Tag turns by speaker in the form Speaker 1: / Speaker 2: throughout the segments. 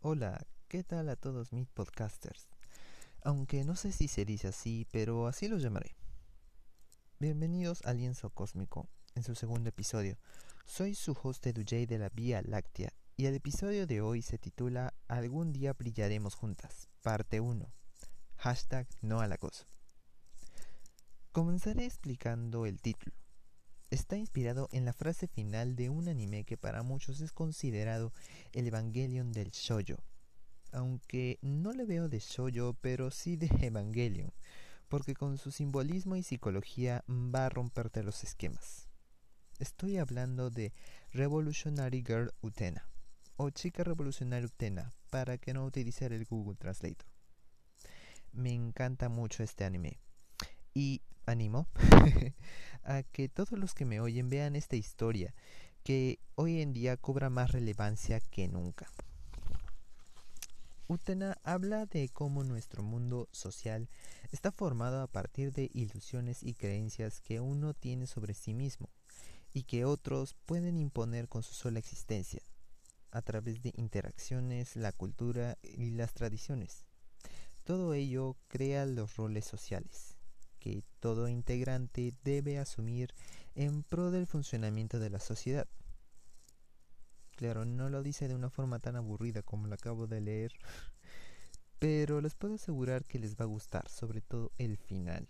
Speaker 1: Hola, ¿qué tal a todos mis podcasters? Aunque no sé si se dice así, pero así los llamaré. Bienvenidos al Lienzo Cósmico, en su segundo episodio. Soy su host DJ de la Vía Láctea y el episodio de hoy se titula Algún día brillaremos juntas, parte 1. Hashtag no al acoso. Comenzaré explicando el título. Está inspirado en la frase final de un anime que para muchos es considerado el Evangelion del Shoujo. Aunque no le veo de Shoujo, pero sí de Evangelion, porque con su simbolismo y psicología va a romperte los esquemas. Estoy hablando de Revolutionary Girl Utena, o Chica Revolucionaria Utena, para que no utilizar el Google Translator. Me encanta mucho este anime. Y animo a que todos los que me oyen vean esta historia, que hoy en día cobra más relevancia que nunca. Utena habla de cómo nuestro mundo social está formado a partir de ilusiones y creencias que uno tiene sobre sí mismo y que otros pueden imponer con su sola existencia, a través de interacciones, la cultura y las tradiciones. Todo ello crea los roles sociales que todo integrante debe asumir en pro del funcionamiento de la sociedad. Claro, no lo dice de una forma tan aburrida como lo acabo de leer, pero les puedo asegurar que les va a gustar, sobre todo el final.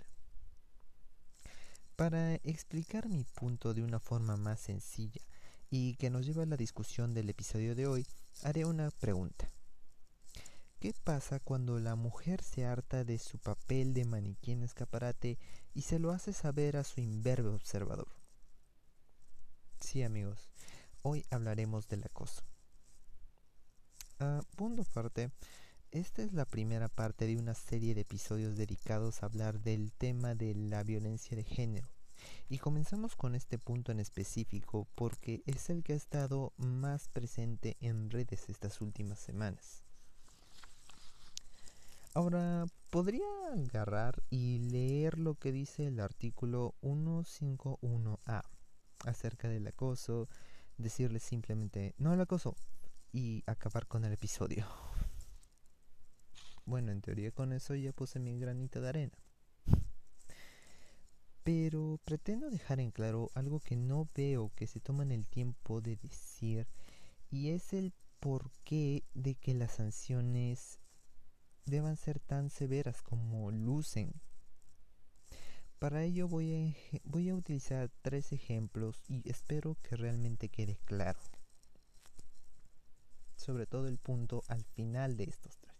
Speaker 1: Para explicar mi punto de una forma más sencilla y que nos lleva a la discusión del episodio de hoy, haré una pregunta. ¿Qué pasa cuando la mujer se harta de su papel de maniquí en escaparate y se lo hace saber a su imberbe observador? Sí, amigos, hoy hablaremos del acoso. A punto aparte, esta es la primera parte de una serie de episodios dedicados a hablar del tema de la violencia de género. Y comenzamos con este punto en específico porque es el que ha estado más presente en redes estas últimas semanas. Ahora, podría agarrar y leer lo que dice el artículo 151A acerca del acoso, decirle simplemente no al acoso y acabar con el episodio. Bueno, en teoría con eso ya puse mi granito de arena. Pero pretendo dejar en claro algo que no veo que se toman el tiempo de decir y es el porqué de que las sanciones deban ser tan severas como lucen. Para ello voy a, voy a utilizar tres ejemplos y espero que realmente quede claro. Sobre todo el punto al final de estos tres.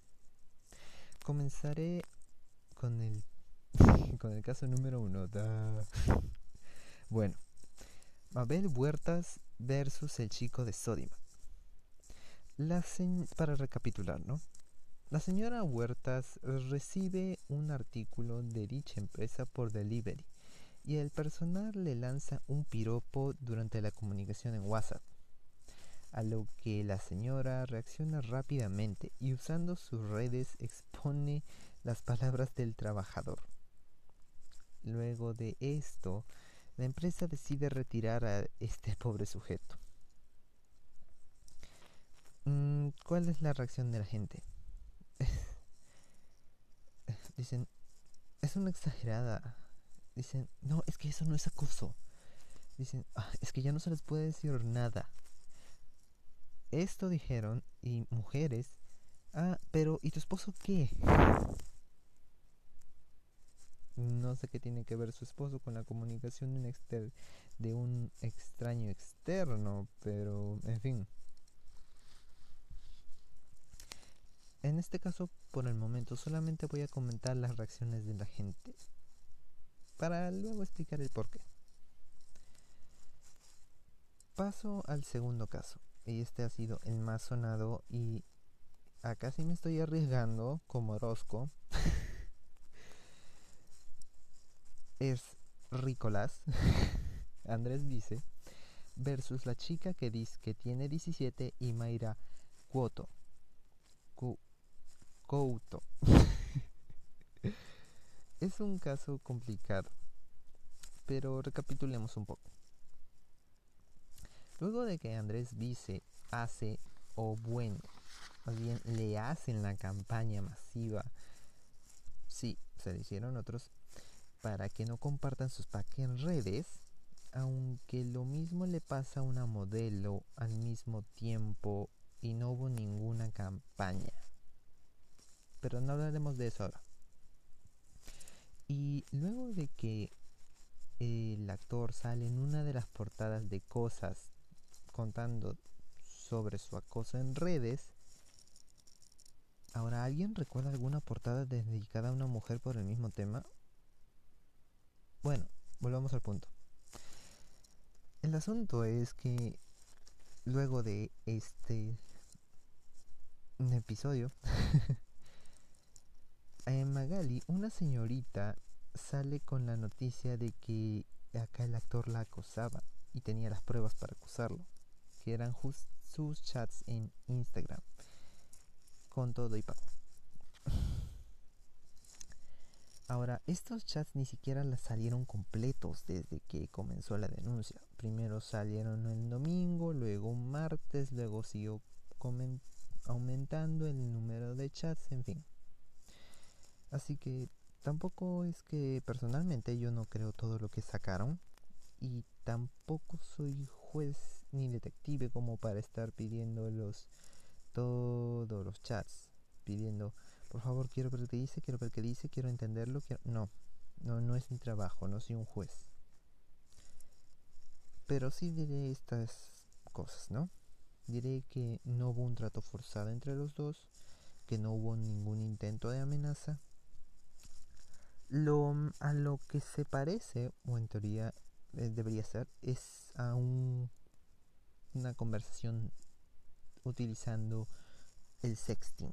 Speaker 1: Comenzaré con el, con el caso número uno. Bueno, Mabel Huertas versus el chico de Sodima. La para recapitular, ¿no? La señora Huertas recibe un artículo de dicha empresa por delivery y el personal le lanza un piropo durante la comunicación en WhatsApp, a lo que la señora reacciona rápidamente y usando sus redes expone las palabras del trabajador. Luego de esto, la empresa decide retirar a este pobre sujeto. Mm, ¿Cuál es la reacción de la gente? Dicen, es una exagerada. Dicen, no, es que eso no es acoso. Dicen, ah, es que ya no se les puede decir nada. Esto dijeron y mujeres, ah, pero ¿y tu esposo qué? No sé qué tiene que ver su esposo con la comunicación de un, de un extraño externo, pero en fin. Este caso, por el momento, solamente voy a comentar las reacciones de la gente para luego explicar el porqué. Paso al segundo caso, y este ha sido el más sonado y acá sí me estoy arriesgando como Orozco. es Ricolás, Andrés dice, versus la chica que dice que tiene 17 y Mayra Cuoto. Es un caso complicado, pero recapitulemos un poco. Luego de que Andrés Vice hace, o bueno, más bien le hacen la campaña masiva, sí, se hicieron otros, para que no compartan sus packs en redes, aunque lo mismo le pasa a una modelo al mismo tiempo y no hubo ninguna campaña. Pero no hablaremos de eso ahora. Y luego de que el actor sale en una de las portadas de cosas contando sobre su acoso en redes, ahora ¿alguien recuerda alguna portada dedicada a una mujer por el mismo tema? Bueno, volvamos al punto. El asunto es que luego de este episodio, en Magali, una señorita sale con la noticia de que acá el actor la acosaba y tenía las pruebas para acusarlo, que eran sus chats en Instagram, con todo y pago. Ahora, estos chats ni siquiera salieron completos desde que comenzó la denuncia. Primero salieron el domingo, luego un martes, luego siguió aumentando el número de chats, en fin. Así que tampoco es que personalmente yo no creo todo lo que sacaron y tampoco soy juez ni detective como para estar pidiendo los todos los chats, pidiendo por favor, quiero ver qué dice, quiero ver qué dice, quiero entenderlo. No, no, no es mi trabajo, no soy un juez. Pero sí diré estas cosas, ¿no? Diré que no hubo un trato forzado entre los dos, que no hubo ningún intento de amenaza. Lo a lo que se parece, o en teoría eh, debería ser, es a un, una conversación utilizando el sexting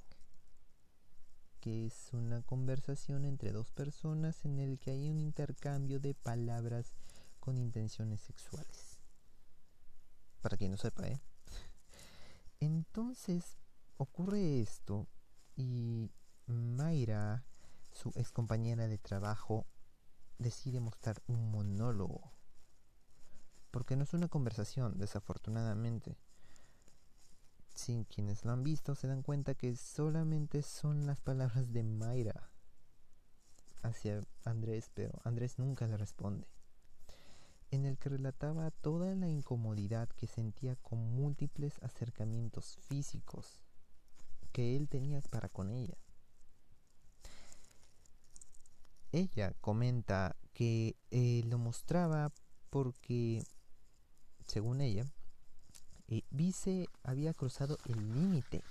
Speaker 1: que es una conversación entre dos personas en el que hay un intercambio de palabras con intenciones sexuales. Para quien no sepa, ¿eh? Entonces ocurre esto y Mayra, su ex compañera de trabajo, decide mostrar un monólogo. Porque no es una conversación, desafortunadamente sin quienes lo han visto se dan cuenta que solamente son las palabras de Mayra hacia Andrés, pero Andrés nunca le responde. En el que relataba toda la incomodidad que sentía con múltiples acercamientos físicos que él tenía para con ella. Ella comenta que eh, lo mostraba porque, según ella, Vice había cruzado el límite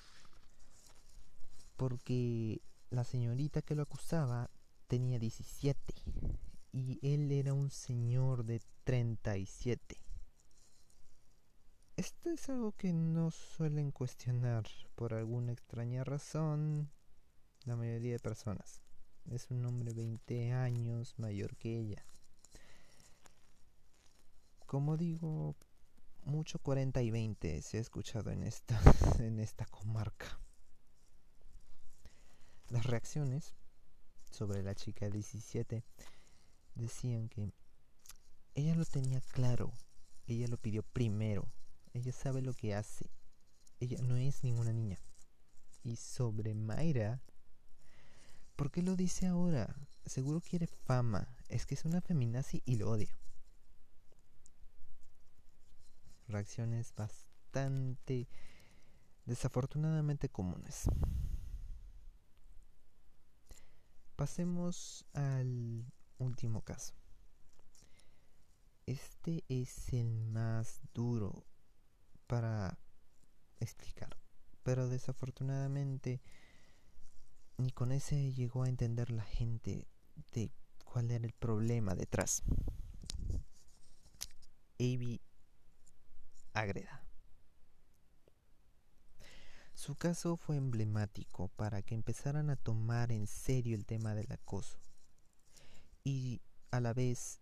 Speaker 1: porque la señorita que lo acusaba tenía 17 y él era un señor de 37. Esto es algo que no suelen cuestionar por alguna extraña razón la mayoría de personas. Es un hombre 20 años mayor que ella. Como digo, mucho 40 y 20 se ha escuchado en esta, en esta comarca. Las reacciones sobre la chica 17 decían que ella lo tenía claro, ella lo pidió primero, ella sabe lo que hace, ella no es ninguna niña. Y sobre Mayra, ¿por qué lo dice ahora? Seguro quiere fama, es que es una feminazi y lo odia. reacciones bastante desafortunadamente comunes. Pasemos al último caso. Este es el más duro para explicar, pero desafortunadamente ni con ese llegó a entender la gente de cuál era el problema detrás. Avi Agreda. Su caso fue emblemático para que empezaran a tomar en serio el tema del acoso. Y a la vez,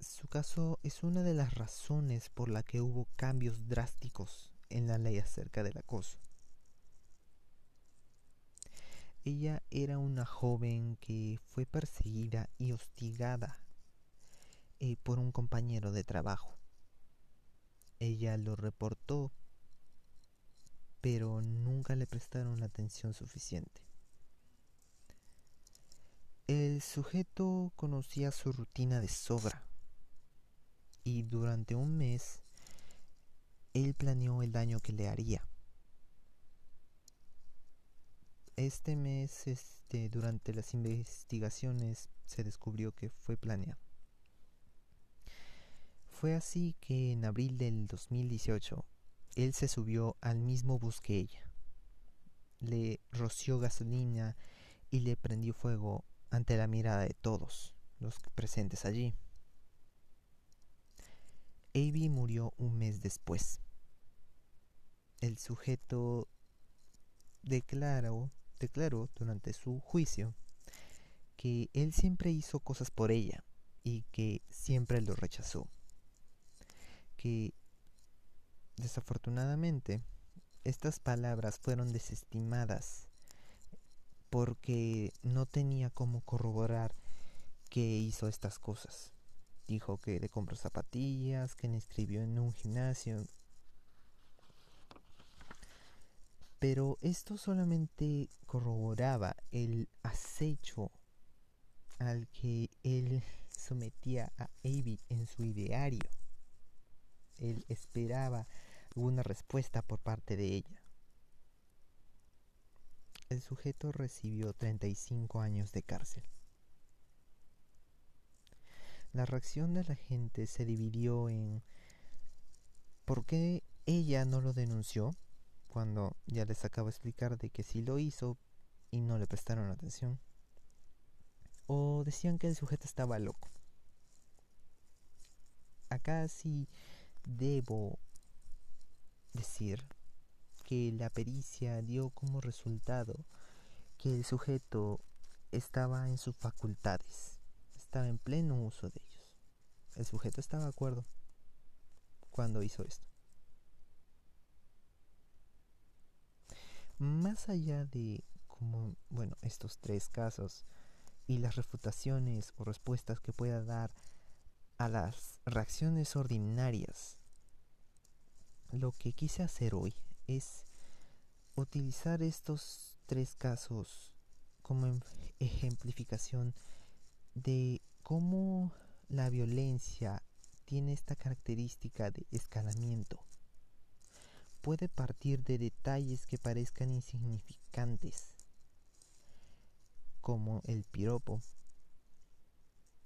Speaker 1: su caso es una de las razones por la que hubo cambios drásticos en la ley acerca del acoso. Ella era una joven que fue perseguida y hostigada eh, por un compañero de trabajo. Ella lo reportó, pero nunca le prestaron la atención suficiente. El sujeto conocía su rutina de sobra y durante un mes él planeó el daño que le haría. Este mes, este, durante las investigaciones, se descubrió que fue planeado. Fue así que en abril del 2018, él se subió al mismo bus que ella. Le roció gasolina y le prendió fuego ante la mirada de todos los presentes allí. Avi murió un mes después. El sujeto declaró, declaró durante su juicio que él siempre hizo cosas por ella y que siempre lo rechazó. Que desafortunadamente estas palabras fueron desestimadas porque no tenía cómo corroborar que hizo estas cosas. Dijo que le compró zapatillas, que le inscribió en un gimnasio. Pero esto solamente corroboraba el acecho al que él sometía a Avi en su ideario. Él esperaba alguna respuesta por parte de ella. El sujeto recibió 35 años de cárcel. La reacción de la gente se dividió en por qué ella no lo denunció cuando ya les acabo de explicar de que sí lo hizo y no le prestaron atención. O decían que el sujeto estaba loco. Acá sí debo decir que la pericia dio como resultado que el sujeto estaba en sus facultades, estaba en pleno uso de ellos. El sujeto estaba de acuerdo cuando hizo esto. Más allá de bueno, estos tres casos y las refutaciones o respuestas que pueda dar a las reacciones ordinarias, lo que quise hacer hoy es utilizar estos tres casos como em, ejemplificación de cómo la violencia tiene esta característica de escalamiento. Puede partir de detalles que parezcan insignificantes, como el piropo,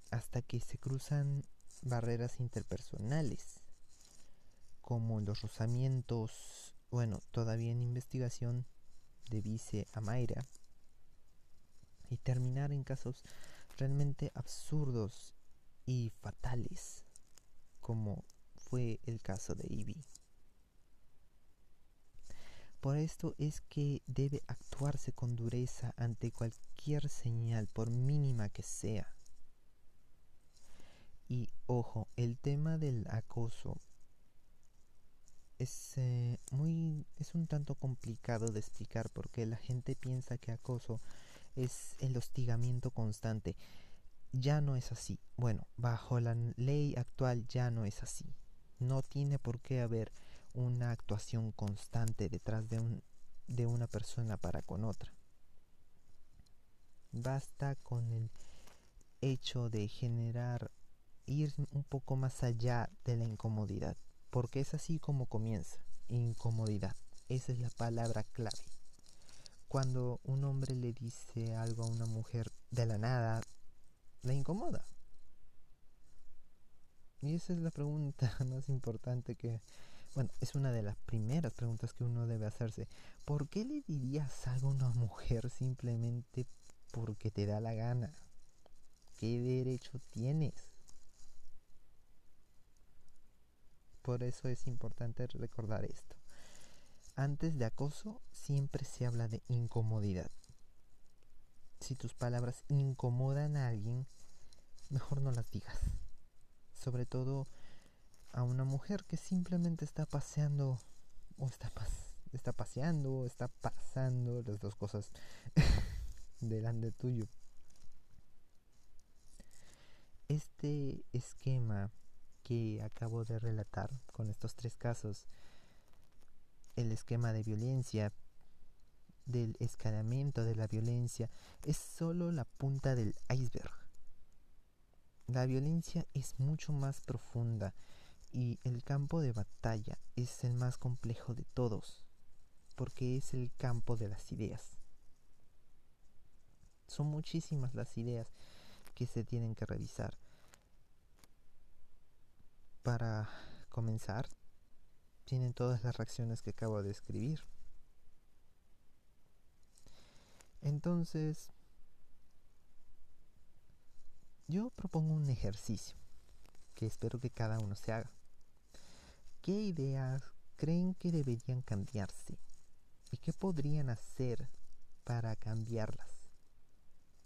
Speaker 1: hasta que se cruzan barreras interpersonales, como los rozamientos bueno, todavía en investigación de Vice a Mayra y terminar en casos realmente absurdos y fatales, como fue el caso de Ivy. Por esto es que debe actuarse con dureza ante cualquier señal, por mínima que sea. Y ojo, el tema del acoso es eh, muy es un tanto complicado de explicar porque la gente piensa que acoso es el hostigamiento constante. Ya no es así. Bueno bajo la ley actual ya no es así. No tiene por qué haber una actuación constante detrás de un de una persona para con otra basta con el hecho de generar ir un poco más allá de la incomodidad porque es así como comienza, incomodidad. Esa es la palabra clave. Cuando un hombre le dice algo a una mujer de la nada, la incomoda. Y esa es la pregunta más importante que, bueno, es una de las primeras preguntas que uno debe hacerse. ¿Por qué le dirías algo a una mujer simplemente porque te da la gana? ¿Qué derecho tienes? Por eso es importante recordar esto. Antes de acoso siempre se habla de incomodidad. Si tus palabras incomodan a alguien, mejor no las digas. Sobre todo a una mujer que simplemente está paseando o está, está paseando o está pasando las dos cosas delante tuyo. Este esquema que acabo de relatar con estos tres casos, el esquema de violencia, del escalamiento de la violencia, es solo la punta del iceberg. La violencia es mucho más profunda y el campo de batalla es el más complejo de todos, porque es el campo de las ideas. Son muchísimas las ideas que se tienen que revisar. Para comenzar, tienen todas las reacciones que acabo de escribir. Entonces, yo propongo un ejercicio que espero que cada uno se haga. ¿Qué ideas creen que deberían cambiarse? ¿Y qué podrían hacer para cambiarlas?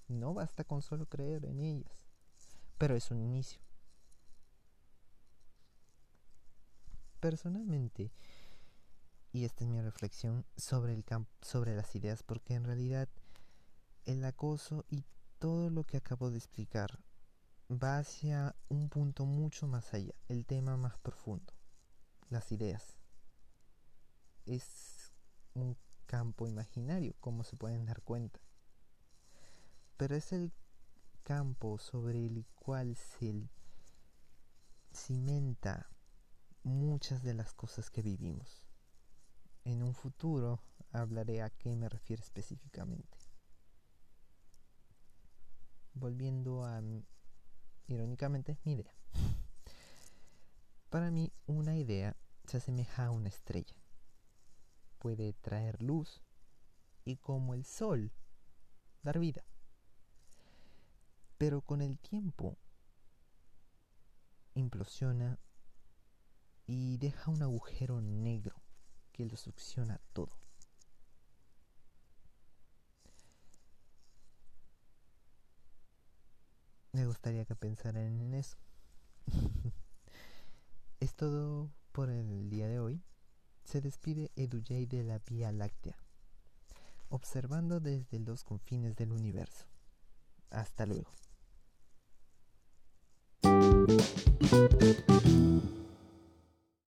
Speaker 1: No basta con solo creer en ellas, pero es un inicio. Personalmente, y esta es mi reflexión sobre, el sobre las ideas, porque en realidad el acoso y todo lo que acabo de explicar va hacia un punto mucho más allá, el tema más profundo, las ideas. Es un campo imaginario, como se pueden dar cuenta pero es el campo sobre el cual se cimenta muchas de las cosas que vivimos. En un futuro hablaré a qué me refiero específicamente. Volviendo a, irónicamente, mi idea. Para mí, una idea se asemeja a una estrella. Puede traer luz y como el sol, dar vida. Pero con el tiempo implosiona y deja un agujero negro que lo succiona todo. Me gustaría que pensaran en eso. es todo por el día de hoy. Se despide EduJ de la Vía Láctea, observando desde los confines del universo. Hasta luego.